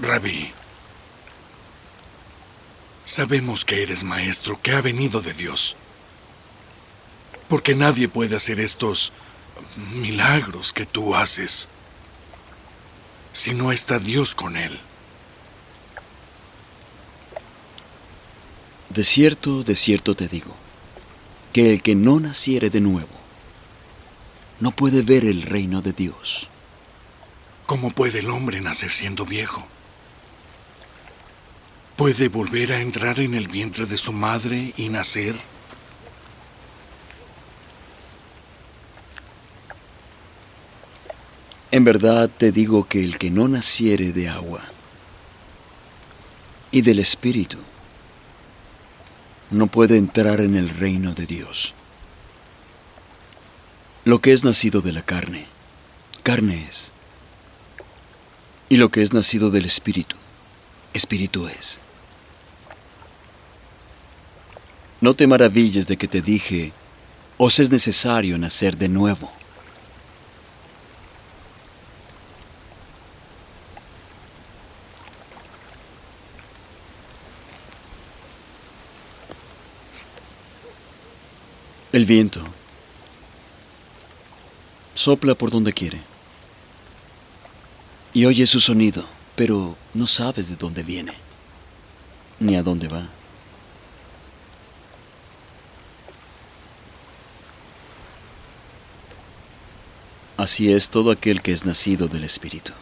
Rabí, sabemos que eres maestro, que ha venido de Dios. Porque nadie puede hacer estos milagros que tú haces si no está Dios con él. De cierto, de cierto te digo, que el que no naciere de nuevo, no puede ver el reino de Dios. ¿Cómo puede el hombre nacer siendo viejo? ¿Puede volver a entrar en el vientre de su madre y nacer? En verdad te digo que el que no naciere de agua y del Espíritu no puede entrar en el reino de Dios. Lo que es nacido de la carne, carne es. Y lo que es nacido del Espíritu, Espíritu es. No te maravilles de que te dije, os es necesario nacer de nuevo. El viento sopla por donde quiere y oyes su sonido, pero no sabes de dónde viene ni a dónde va. Así es todo aquel que es nacido del Espíritu.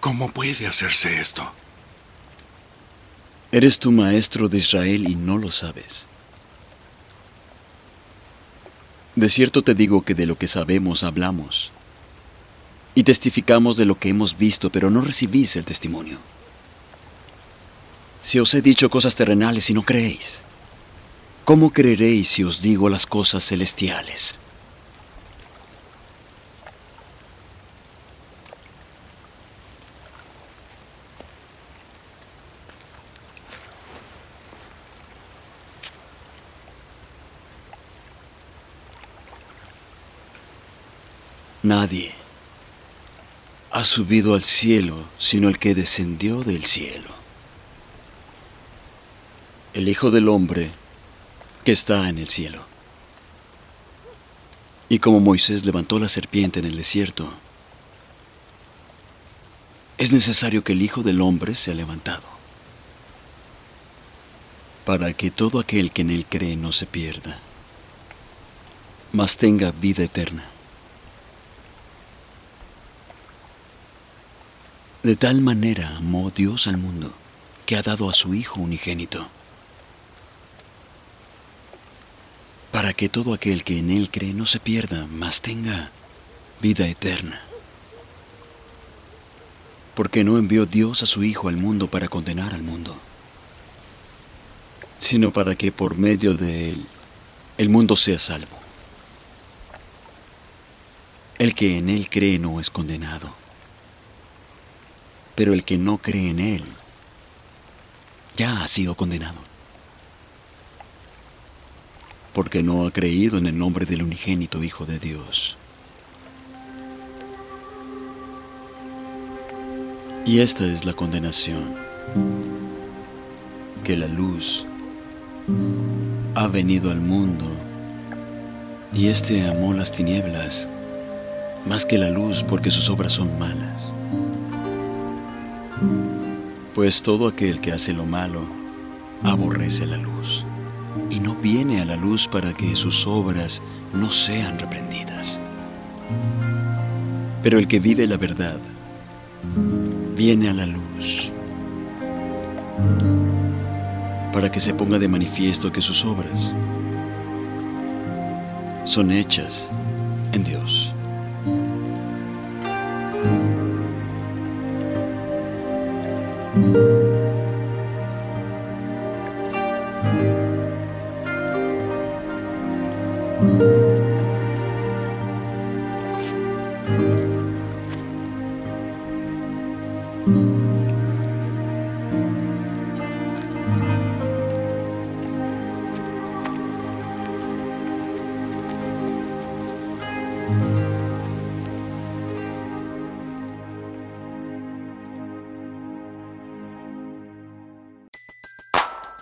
¿Cómo puede hacerse esto? Eres tu maestro de Israel y no lo sabes. De cierto te digo que de lo que sabemos hablamos y testificamos de lo que hemos visto, pero no recibís el testimonio. Si os he dicho cosas terrenales y no creéis, ¿cómo creeréis si os digo las cosas celestiales? Nadie ha subido al cielo sino el que descendió del cielo. El Hijo del Hombre que está en el cielo. Y como Moisés levantó la serpiente en el desierto, es necesario que el Hijo del Hombre sea levantado, para que todo aquel que en él cree no se pierda, mas tenga vida eterna. De tal manera amó Dios al mundo que ha dado a su Hijo unigénito, para que todo aquel que en Él cree no se pierda, mas tenga vida eterna. Porque no envió Dios a su Hijo al mundo para condenar al mundo, sino para que por medio de Él el mundo sea salvo. El que en Él cree no es condenado, pero el que no cree en Él ya ha sido condenado, porque no ha creído en el nombre del unigénito Hijo de Dios. Y esta es la condenación, que la luz ha venido al mundo y éste amó las tinieblas más que la luz porque sus obras son malas. Pues todo aquel que hace lo malo aborrece la luz y no viene a la luz para que sus obras no sean reprendidas. Pero el que vive la verdad viene a la luz para que se ponga de manifiesto que sus obras son hechas en Dios.